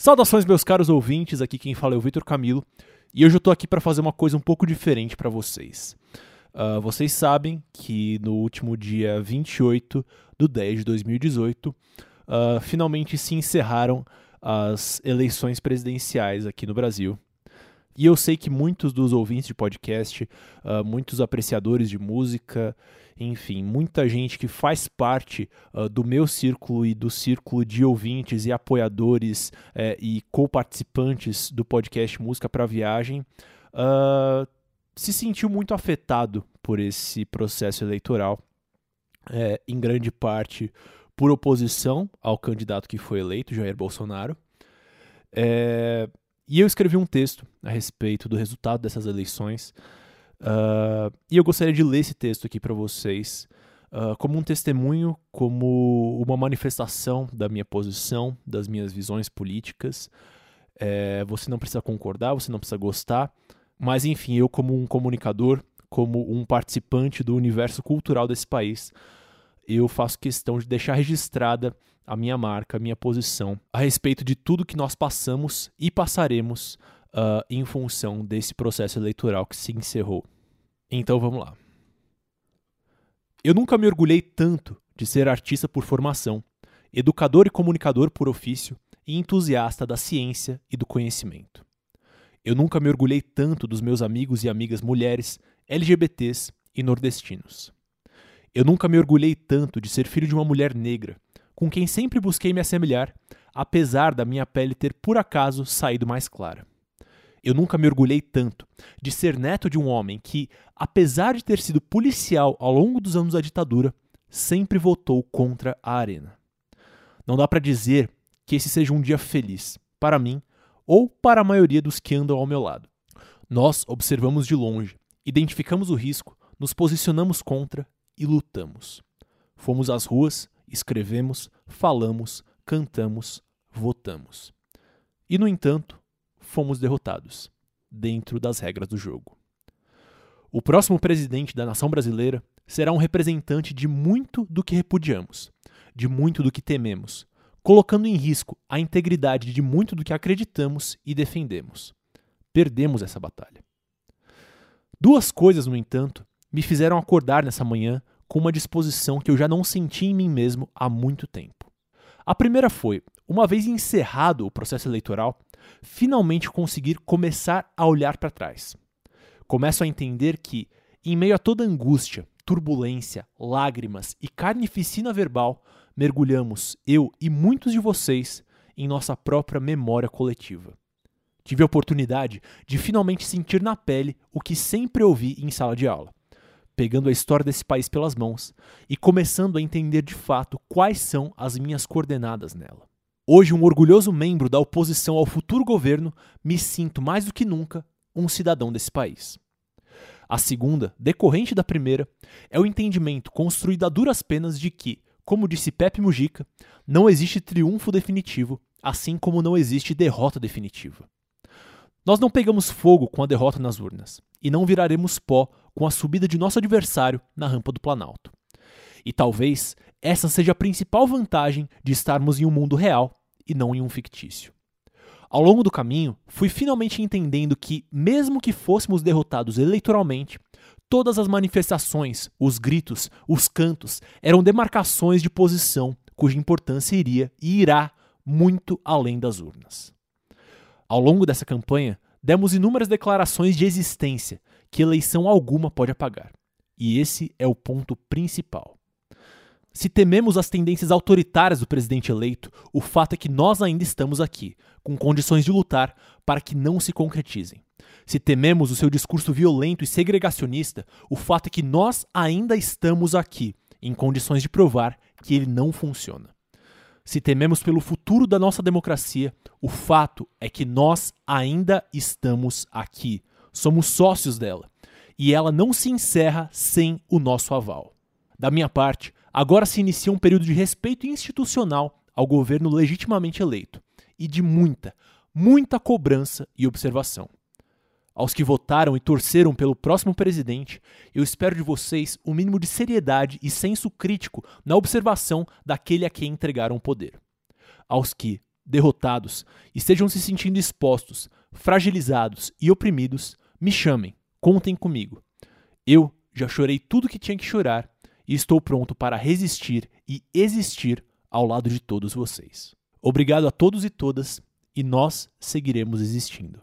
Saudações, meus caros ouvintes, aqui quem fala é o Vitor Camilo e hoje eu tô aqui para fazer uma coisa um pouco diferente para vocês. Uh, vocês sabem que no último dia 28 do 10 de 2018, uh, ah, finalmente se encerraram as eleições presidenciais aqui no Brasil. E eu sei que muitos dos ouvintes de podcast, uh, muitos apreciadores de música, enfim, muita gente que faz parte uh, do meu círculo e do círculo de ouvintes e apoiadores uh, e co-participantes do podcast Música para Viagem, uh, se sentiu muito afetado por esse processo eleitoral, é, em grande parte por oposição ao candidato que foi eleito, Jair Bolsonaro. É, e eu escrevi um texto a respeito do resultado dessas eleições. Uh, e eu gostaria de ler esse texto aqui para vocês uh, como um testemunho, como uma manifestação da minha posição, das minhas visões políticas. É, você não precisa concordar, você não precisa gostar, mas enfim, eu, como um comunicador, como um participante do universo cultural desse país, eu faço questão de deixar registrada a minha marca, a minha posição a respeito de tudo que nós passamos e passaremos uh, em função desse processo eleitoral que se encerrou. Então vamos lá. Eu nunca me orgulhei tanto de ser artista por formação, educador e comunicador por ofício e entusiasta da ciência e do conhecimento. Eu nunca me orgulhei tanto dos meus amigos e amigas mulheres, LGBTs e nordestinos. Eu nunca me orgulhei tanto de ser filho de uma mulher negra, com quem sempre busquei me assemelhar, apesar da minha pele ter por acaso saído mais clara. Eu nunca me orgulhei tanto de ser neto de um homem que, apesar de ter sido policial ao longo dos anos da ditadura, sempre votou contra a arena. Não dá para dizer que esse seja um dia feliz, para mim ou para a maioria dos que andam ao meu lado. Nós observamos de longe, identificamos o risco, nos posicionamos contra e lutamos. Fomos às ruas escrevemos, falamos, cantamos, votamos. E, no entanto, fomos derrotados, dentro das regras do jogo. O próximo presidente da nação brasileira será um representante de muito do que repudiamos, de muito do que tememos, colocando em risco a integridade de muito do que acreditamos e defendemos. Perdemos essa batalha. Duas coisas, no entanto, me fizeram acordar nessa manhã com uma disposição que eu já não senti em mim mesmo há muito tempo. A primeira foi, uma vez encerrado o processo eleitoral, finalmente conseguir começar a olhar para trás. Começo a entender que, em meio a toda angústia, turbulência, lágrimas e carnificina verbal, mergulhamos, eu e muitos de vocês, em nossa própria memória coletiva. Tive a oportunidade de finalmente sentir na pele o que sempre ouvi em sala de aula pegando a história desse país pelas mãos e começando a entender de fato quais são as minhas coordenadas nela. Hoje, um orgulhoso membro da oposição ao futuro governo, me sinto mais do que nunca um cidadão desse país. A segunda, decorrente da primeira, é o entendimento construído a duras penas de que, como disse Pepe Mujica, não existe triunfo definitivo, assim como não existe derrota definitiva. Nós não pegamos fogo com a derrota nas urnas e não viraremos pó com a subida de nosso adversário na rampa do Planalto. E talvez essa seja a principal vantagem de estarmos em um mundo real e não em um fictício. Ao longo do caminho, fui finalmente entendendo que, mesmo que fôssemos derrotados eleitoralmente, todas as manifestações, os gritos, os cantos eram demarcações de posição cuja importância iria e irá muito além das urnas. Ao longo dessa campanha, demos inúmeras declarações de existência que eleição alguma pode apagar. E esse é o ponto principal. Se tememos as tendências autoritárias do presidente eleito, o fato é que nós ainda estamos aqui, com condições de lutar para que não se concretizem. Se tememos o seu discurso violento e segregacionista, o fato é que nós ainda estamos aqui, em condições de provar que ele não funciona. Se tememos pelo futuro da nossa democracia, o fato é que nós ainda estamos aqui. Somos sócios dela. E ela não se encerra sem o nosso aval. Da minha parte, agora se inicia um período de respeito institucional ao governo legitimamente eleito e de muita, muita cobrança e observação. Aos que votaram e torceram pelo próximo presidente, eu espero de vocês o mínimo de seriedade e senso crítico na observação daquele a quem entregaram o poder. Aos que, derrotados, estejam se sentindo expostos, fragilizados e oprimidos, me chamem, contem comigo. Eu já chorei tudo que tinha que chorar e estou pronto para resistir e existir ao lado de todos vocês. Obrigado a todos e todas, e nós seguiremos existindo.